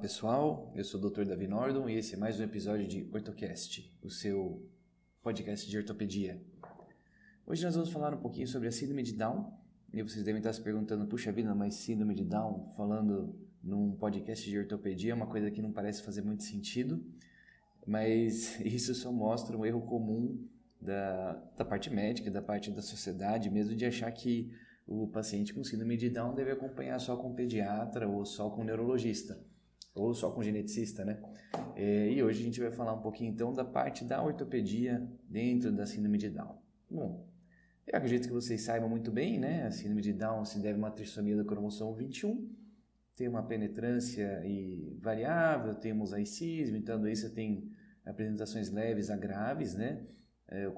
pessoal, eu sou o Dr. Davi Nordon e esse é mais um episódio de OrtoCast, o seu podcast de ortopedia. Hoje nós vamos falar um pouquinho sobre a síndrome de Down e vocês devem estar se perguntando, puxa vida, mas síndrome de Down falando num podcast de ortopedia é uma coisa que não parece fazer muito sentido, mas isso só mostra um erro comum da, da parte médica, da parte da sociedade, mesmo de achar que o paciente com síndrome de Down deve acompanhar só com pediatra ou só com neurologista ou só com geneticista, né? É, e hoje a gente vai falar um pouquinho então da parte da ortopedia dentro da síndrome de Down. Bom, eu acredito que vocês saibam muito bem, né? A síndrome de Down se deve a uma trissomia do cromossomo 21, tem uma penetrância e variável, temos aicismo, então isso tem apresentações leves a graves, né? É, o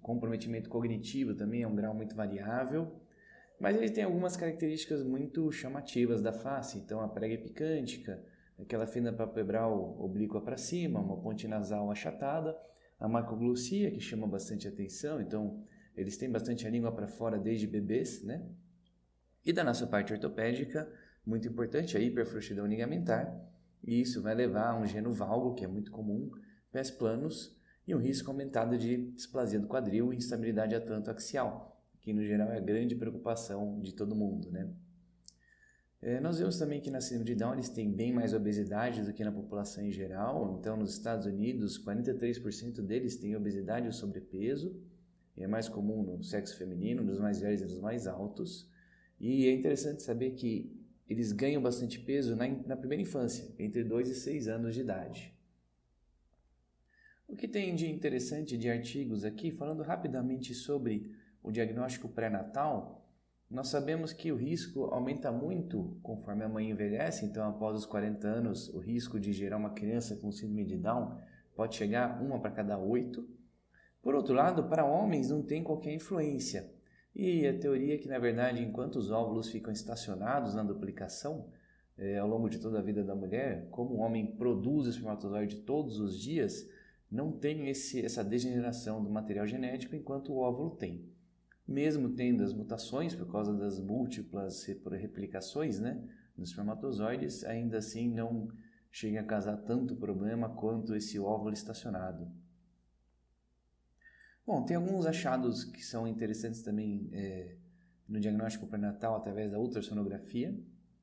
comprometimento cognitivo também é um grau muito variável. Mas ele tem algumas características muito chamativas da face, então a prega epicântica, aquela fenda palpebral oblíqua para cima, uma ponte nasal achatada, a macroglossia, que chama bastante atenção, então eles têm bastante a língua para fora desde bebês, né? E da nossa parte ortopédica, muito importante, a hiperfrouxidão ligamentar, e isso vai levar a um geno valgo, que é muito comum, pés planos, e um risco aumentado de displasia do quadril e instabilidade atlanto-axial que no geral é a grande preocupação de todo mundo, né? É, nós vemos também que na síndrome de Down eles têm bem mais obesidade do que na população em geral. Então, nos Estados Unidos, 43% deles têm obesidade ou sobrepeso. É mais comum no sexo feminino, nos mais velhos e nos mais altos. E é interessante saber que eles ganham bastante peso na, na primeira infância, entre 2 e 6 anos de idade. O que tem de interessante de artigos aqui, falando rapidamente sobre o diagnóstico pré-natal, nós sabemos que o risco aumenta muito conforme a mãe envelhece, então após os 40 anos, o risco de gerar uma criança com síndrome de Down pode chegar uma para cada oito. Por outro lado, para homens não tem qualquer influência. E a teoria é que, na verdade, enquanto os óvulos ficam estacionados na duplicação, é, ao longo de toda a vida da mulher, como o homem produz espermatozoide todos os dias, não tem esse, essa degeneração do material genético enquanto o óvulo tem mesmo tendo as mutações por causa das múltiplas replicações né, nos espermatozoides, ainda assim não chega a causar tanto problema quanto esse óvulo estacionado. Bom, tem alguns achados que são interessantes também é, no diagnóstico pré-natal através da ultrassonografia.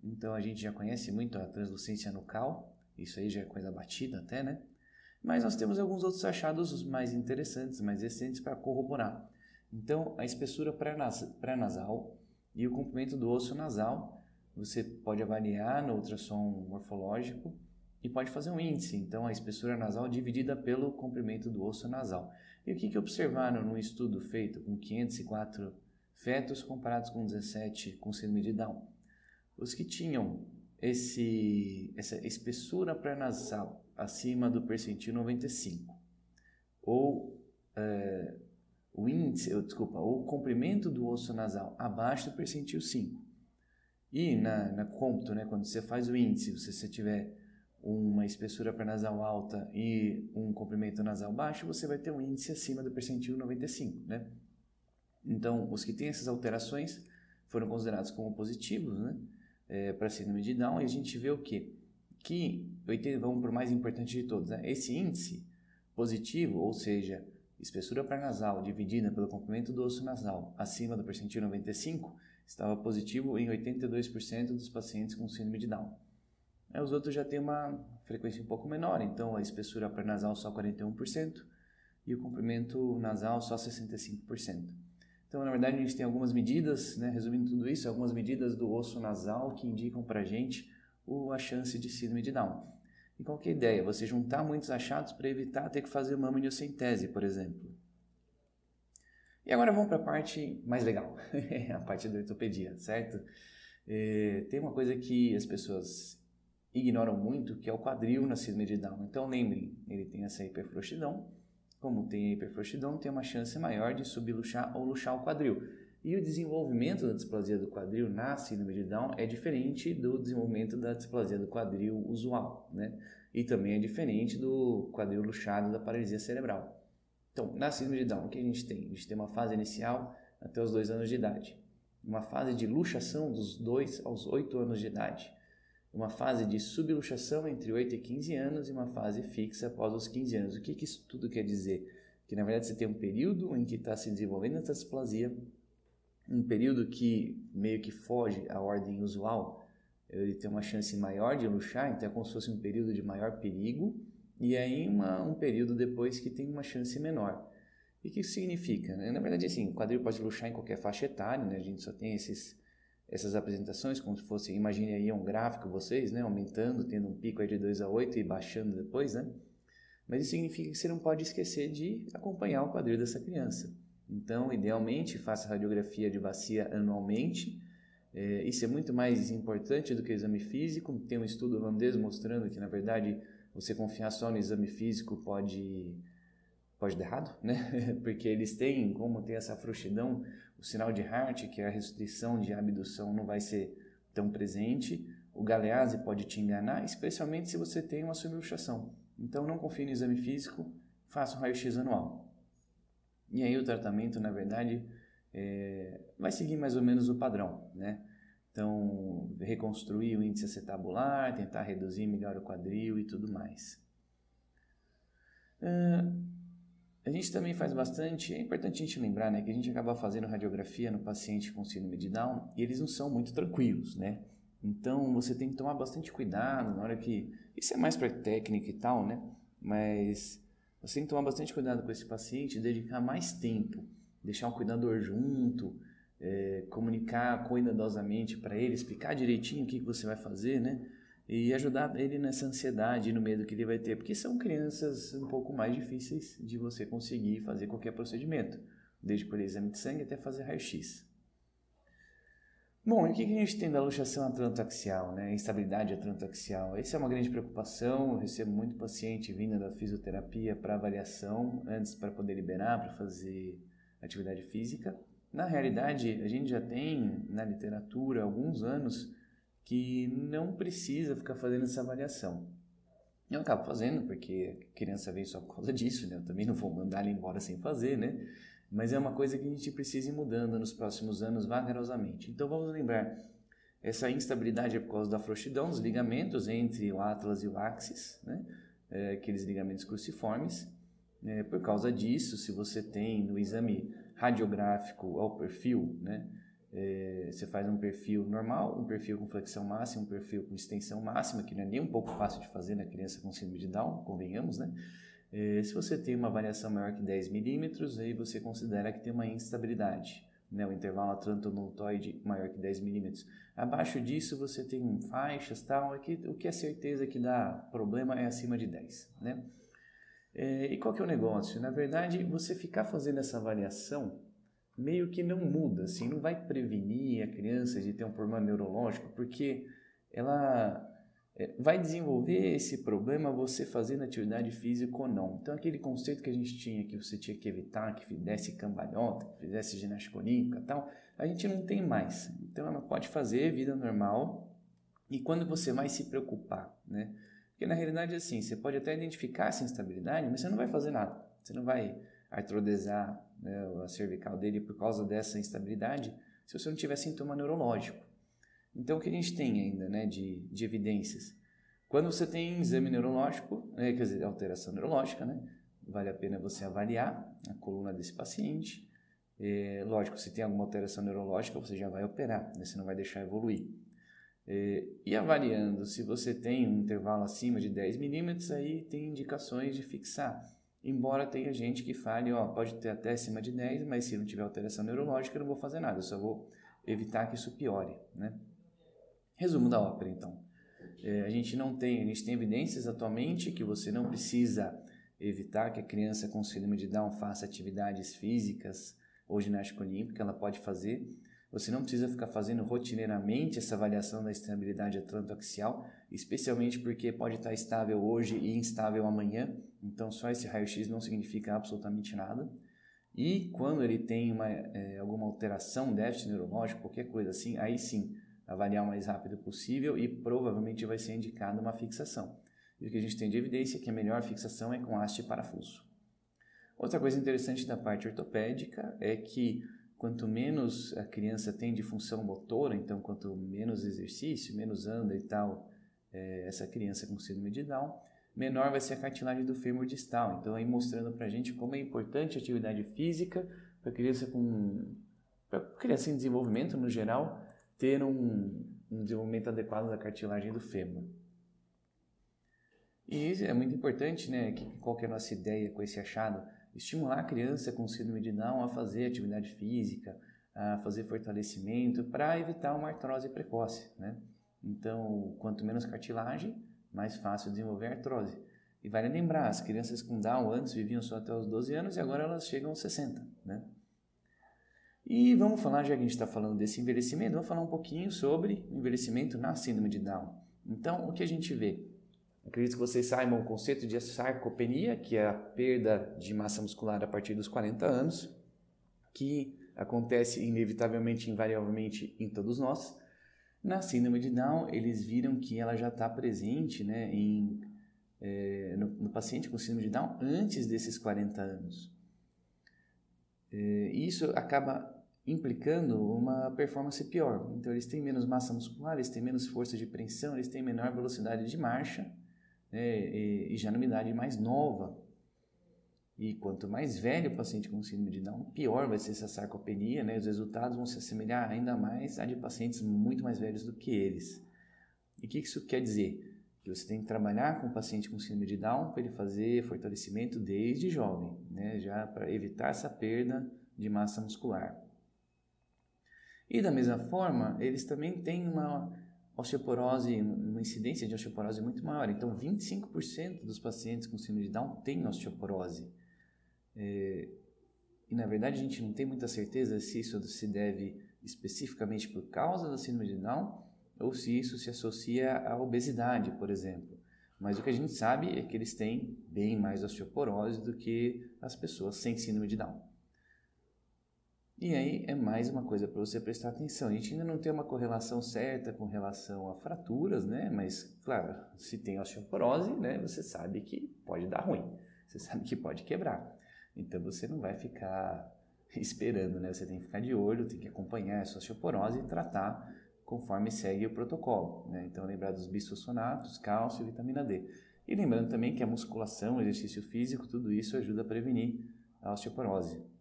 Então a gente já conhece muito a translucência nucal, isso aí já é coisa batida até, né? Mas nós temos alguns outros achados mais interessantes, mais recentes para corroborar. Então, a espessura pré-nasal e o comprimento do osso nasal, você pode avaliar no ultrassom morfológico e pode fazer um índice. Então, a espessura nasal dividida pelo comprimento do osso nasal. E o que, que observaram no estudo feito com 504 fetos comparados com 17 com síndrome de Down? Os que tinham esse, essa espessura pré-nasal acima do percentil 95 ou é, o índice, desculpa, o comprimento do osso nasal abaixo do percentil 5. E na, na cômputo, né, quando você faz o índice, se você tiver uma espessura nasal alta e um comprimento nasal baixo, você vai ter um índice acima do percentil 95, né? Então, os que têm essas alterações foram considerados como positivos, né? É, para síndrome de Down, e a gente vê o quê? Que, vamos para o mais importante de todos, né? Esse índice positivo, ou seja, espessura pré-nasal dividida pelo comprimento do osso nasal acima do percentil 95 estava positivo em 82% dos pacientes com síndrome de Down. Os outros já têm uma frequência um pouco menor, então a espessura pré-nasal só 41% e o comprimento nasal só 65%. Então, na verdade, a gente tem algumas medidas, né, resumindo tudo isso, algumas medidas do osso nasal que indicam para a gente a chance de síndrome de Down. E qual é a ideia? Você juntar muitos achados para evitar ter que fazer uma amniocentese, por exemplo. E agora vamos para a parte mais legal, a parte da ortopedia, certo? É, tem uma coisa que as pessoas ignoram muito, que é o quadril na síndrome de Down. Então lembrem, ele tem essa hiperfrouxidão. Como tem a hiperfrouxidão, tem uma chance maior de subluxar ou luxar o quadril. E o desenvolvimento da displasia do quadril na síndrome de Down é diferente do desenvolvimento da displasia do quadril usual, né? E também é diferente do quadril luxado da paralisia cerebral. Então, na síndrome de Down, o que a gente tem? A gente tem uma fase inicial até os 2 anos de idade. Uma fase de luxação dos 2 aos 8 anos de idade. uma fase de subluxação entre 8 e 15 anos e uma fase fixa após os 15 anos. O que, que isso tudo quer dizer? Que na verdade você tem um período em que está se desenvolvendo essa displasia, um período que meio que foge à ordem usual, ele tem uma chance maior de luxar, então é como se fosse um período de maior perigo, e aí uma, um período depois que tem uma chance menor. E o que isso significa? Né? Na verdade, assim, o quadril pode luxar em qualquer faixa etária, né? a gente só tem esses essas apresentações como se fosse, imagine aí um gráfico vocês, né, aumentando, tendo um pico aí de 2 a 8 e baixando depois, né? Mas isso significa que você não pode esquecer de acompanhar o quadril dessa criança. Então, idealmente, faça radiografia de bacia anualmente. É, isso é muito mais importante do que o exame físico. Tem um estudo holandês mostrando que, na verdade, você confiar só no exame físico pode pode dar errado, né? Porque eles têm, como tem essa frouxidão, o sinal de Hart, que é a restrição de abdução, não vai ser tão presente. O galease pode te enganar, especialmente se você tem uma subluxação. Então, não confie no exame físico, faça um raio-x anual. E aí o tratamento, na verdade, é, vai seguir mais ou menos o padrão, né? Então, reconstruir o índice acetabular, tentar reduzir melhor o quadril e tudo mais. Uh, a gente também faz bastante, é importante a gente lembrar, né, que a gente acaba fazendo radiografia no paciente com síndrome de Down e eles não são muito tranquilos, né? Então você tem que tomar bastante cuidado na hora que. Isso é mais para técnica e tal, né? Mas você tem que tomar bastante cuidado com esse paciente, dedicar mais tempo, deixar um cuidador junto, é, comunicar cuidadosamente para ele, explicar direitinho o que, que você vai fazer, né? e ajudar ele nessa ansiedade e no medo que ele vai ter, porque são crianças um pouco mais difíceis de você conseguir fazer qualquer procedimento, desde por exame de sangue até fazer raio-x. Bom, e o que a gente tem da luxação atlantoaxial, né? Instabilidade atlantoaxial. Essa é uma grande preocupação. Eu recebo muito paciente vindo da fisioterapia para avaliação, antes para poder liberar, para fazer atividade física. Na realidade, a gente já tem na literatura alguns anos que não precisa ficar fazendo essa avaliação. Eu acabo fazendo porque a criança veio só por causa disso, né? Eu também não vou mandar ele embora sem fazer, né? Mas é uma coisa que a gente precisa ir mudando nos próximos anos vagarosamente. Então vamos lembrar, essa instabilidade é por causa da frouxidão dos ligamentos entre o atlas e o axis, né? É, aqueles ligamentos cruciformes. É, por causa disso, se você tem no exame radiográfico ao perfil, né? É, você faz um perfil normal, um perfil com flexão máxima, um perfil com extensão máxima, que não é nem um pouco fácil de fazer na criança com síndrome de Down, convenhamos, né? É, se você tem uma variação maior que 10 milímetros, aí você considera que tem uma instabilidade, né? O intervalo atlantonotoide maior que 10 milímetros. Abaixo disso você tem faixas, tal, é que, o que é certeza que dá problema é acima de 10, né? É, e qual que é o negócio? Na verdade, você ficar fazendo essa avaliação meio que não muda, assim, não vai prevenir a criança de ter um problema neurológico, porque ela é, vai desenvolver esse problema você fazendo atividade física ou não. Então, aquele conceito que a gente tinha que você tinha que evitar, que fizesse cambalhota, que fizesse ginástica olímpica tal, a gente não tem mais. Então, ela pode fazer vida normal e quando você vai se preocupar, né? Porque na realidade, assim, você pode até identificar essa instabilidade, mas você não vai fazer nada. Você não vai artrodesar né, a cervical dele por causa dessa instabilidade, se você não tiver sintoma neurológico. Então, o que a gente tem ainda né, de, de evidências? Quando você tem exame neurológico, né, quer dizer, alteração neurológica, né, vale a pena você avaliar a coluna desse paciente. É, lógico, se tem alguma alteração neurológica, você já vai operar, né, você não vai deixar evoluir. É, e avaliando se você tem um intervalo acima de 10 milímetros, aí tem indicações de fixar Embora tenha gente que fale, ó, pode ter até acima de 10, mas se não tiver alteração neurológica, eu não vou fazer nada, eu só vou evitar que isso piore, né? Resumo da ópera, então. É, a gente não tem, a gente tem evidências atualmente que você não precisa evitar que a criança com síndrome de Down faça atividades físicas ou ginástica olímpica, ela pode fazer, você não precisa ficar fazendo rotineiramente essa avaliação da estabilidade atlantoaxial, especialmente porque pode estar estável hoje e instável amanhã. Então, só esse raio-x não significa absolutamente nada. E quando ele tem uma, é, alguma alteração, déficit neurológico, qualquer coisa assim, aí sim, avaliar o mais rápido possível e provavelmente vai ser indicada uma fixação. E o que a gente tem de evidência é que a melhor fixação é com haste e parafuso. Outra coisa interessante da parte ortopédica é que quanto menos a criança tem de função motora, então quanto menos exercício, menos anda e tal, é, essa criança com síndrome de Down, menor vai ser a cartilagem do fêmur distal. Então, aí mostrando para a gente como é importante a atividade física para criança com para criança em desenvolvimento no geral ter um, um desenvolvimento adequado da cartilagem do fêmur. E isso é muito importante, né? Que, qual que é a nossa ideia com esse achado? Estimular a criança com síndrome de Down a fazer atividade física, a fazer fortalecimento para evitar uma artrose precoce, né? Então, quanto menos cartilagem, mais fácil desenvolver artrose. E vale lembrar, as crianças com Down antes viviam só até os 12 anos e agora elas chegam aos 60, né? E vamos falar, já que a gente está falando desse envelhecimento, vamos falar um pouquinho sobre envelhecimento na síndrome de Down. Então, o que a gente vê? Acredito que vocês saibam o conceito de sarcopenia, que é a perda de massa muscular a partir dos 40 anos, que acontece inevitavelmente, invariavelmente em todos nós. Na síndrome de Down, eles viram que ela já está presente né, em, é, no, no, paciente com síndrome de Down antes desses 40 anos. É, isso acaba implicando uma performance pior. Então, eles têm menos massa muscular, eles têm menos força de preensão, eles têm menor velocidade de marcha né, e, e já numa idade mais nova. E quanto mais velho o paciente com síndrome de Down, pior vai ser essa sarcopenia, né? Os resultados vão se assemelhar ainda mais a de pacientes muito mais velhos do que eles. E o que isso quer dizer? Que você tem que trabalhar com o paciente com síndrome de Down para ele fazer fortalecimento desde jovem, né? Já para evitar essa perda de massa muscular. E da mesma forma, eles também têm uma osteoporose, uma incidência de osteoporose muito maior. Então, 25% dos pacientes com síndrome de Down têm osteoporose. É, e na verdade a gente não tem muita certeza se isso se deve especificamente por causa da síndrome de Down ou se isso se associa à obesidade, por exemplo. Mas o que a gente sabe é que eles têm bem mais osteoporose do que as pessoas sem síndrome de Down. E aí é mais uma coisa para você prestar atenção. A gente ainda não tem uma correlação certa com relação a fraturas, né? Mas, claro, se tem osteoporose, né, você sabe que pode dar ruim. Você sabe que pode quebrar. Então você não vai ficar esperando, né? Você tem que ficar de olho, tem que acompanhar essa osteoporose e tratar conforme segue o protocolo. Né? Então lembrar dos bisfosfonatos, cálcio e vitamina D. E lembrando também que a musculação, o exercício físico, tudo isso ajuda a prevenir a osteoporose.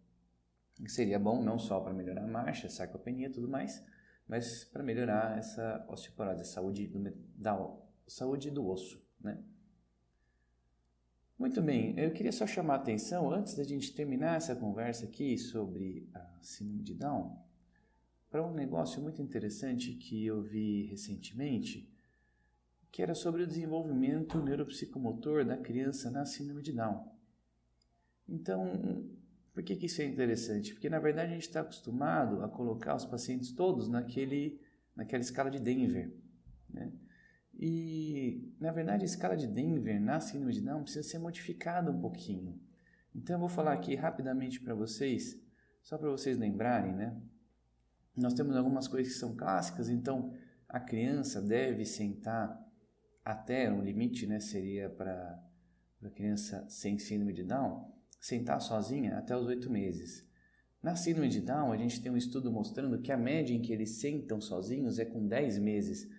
Que seria bom não só para melhorar a marcha, sarcopenia e tudo mais, mas para melhorar essa osteoporose, a saúde do, da saúde do osso, né? Muito bem, eu queria só chamar a atenção, antes da gente terminar essa conversa aqui sobre a síndrome de Down, para um negócio muito interessante que eu vi recentemente, que era sobre o desenvolvimento neuropsicomotor da criança na síndrome de Down. Então, por que, que isso é interessante? Porque, na verdade, a gente está acostumado a colocar os pacientes todos naquele, naquela escala de Denver, né? E, na verdade, a escala de Denver na síndrome de Down precisa ser modificada um pouquinho. Então, eu vou falar aqui rapidamente para vocês, só para vocês lembrarem, né? Nós temos algumas coisas que são clássicas, então a criança deve sentar até um limite, né? Seria para a criança sem síndrome de Down, sentar sozinha até os oito meses. Na síndrome de Down, a gente tem um estudo mostrando que a média em que eles sentam sozinhos é com 10 meses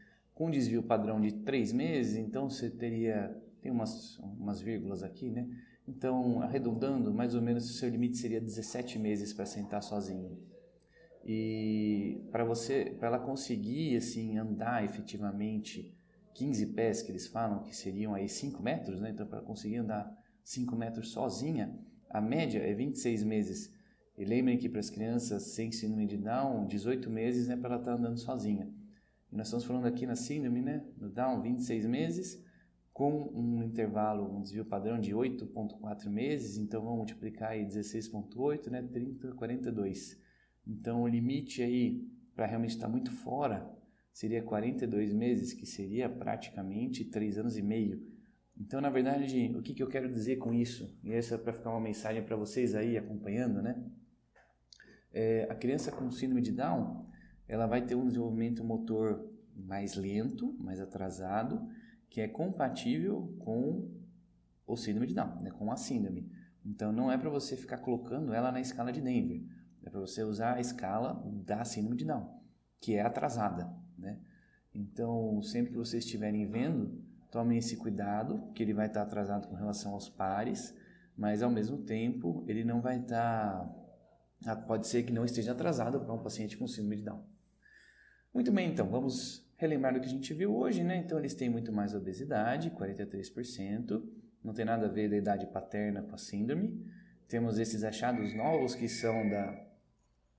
com desvio padrão de três meses, então você teria, tem umas, umas vírgulas aqui, né? Então, arredondando, mais ou menos o seu limite seria 17 meses para sentar sozinho. E para você, para ela conseguir assim andar efetivamente 15 pés que eles falam que seriam aí 5 metros, né? Então, para conseguir andar 5 metros sozinha, a média é 26 meses. E lembrem que para as crianças sem síndrome de Down, 18 meses é né, para ela estar tá andando sozinha. E nós estamos falando aqui na síndrome, né, no Down, 26 meses, com um intervalo, um desvio padrão de 8,4 meses, então vamos multiplicar aí 16,8, né, 30, 42. Então o limite aí, para realmente estar muito fora, seria 42 meses, que seria praticamente 3 anos e meio. Então, na verdade, o que, que eu quero dizer com isso? E essa é para ficar uma mensagem para vocês aí acompanhando, né? É, a criança com síndrome de Down, ela vai ter um desenvolvimento motor mais lento, mais atrasado, que é compatível com o síndrome de Down, né, com a síndrome. Então não é para você ficar colocando ela na escala de Denver, é para você usar a escala da síndrome de Down, que é atrasada, né? Então, sempre que vocês estiverem vendo, tomem esse cuidado, que ele vai estar atrasado com relação aos pares, mas ao mesmo tempo ele não vai estar. Ah, pode ser que não esteja atrasado para um paciente com síndrome de Down. Muito bem, então, vamos relembrar do que a gente viu hoje, né? Então, eles têm muito mais obesidade, 43%, não tem nada a ver da idade paterna com a síndrome. Temos esses achados novos que são da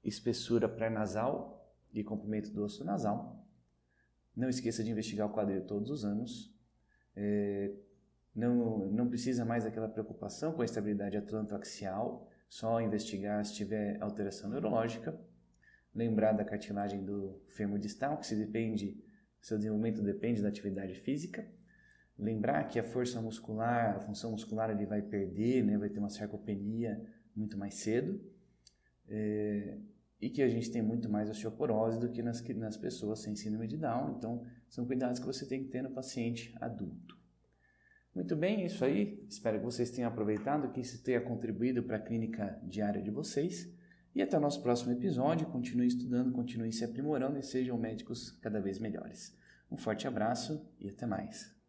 espessura pré-nasal e comprimento do osso nasal. Não esqueça de investigar o quadril todos os anos. É, não, não precisa mais daquela preocupação com a estabilidade atlantoaxial, só investigar se tiver alteração neurológica. Lembrar da cartilagem do fêmur distal, que se depende, seu desenvolvimento depende da atividade física. Lembrar que a força muscular, a função muscular, ele vai perder, né? vai ter uma sarcopenia muito mais cedo. É, e que a gente tem muito mais osteoporose do que nas, nas pessoas sem síndrome de Down. Então, são cuidados que você tem que ter no paciente adulto. Muito bem, é isso aí. Espero que vocês tenham aproveitado, que isso tenha contribuído para a clínica diária de vocês. E até o nosso próximo episódio. Continue estudando, continue se aprimorando e sejam médicos cada vez melhores. Um forte abraço e até mais.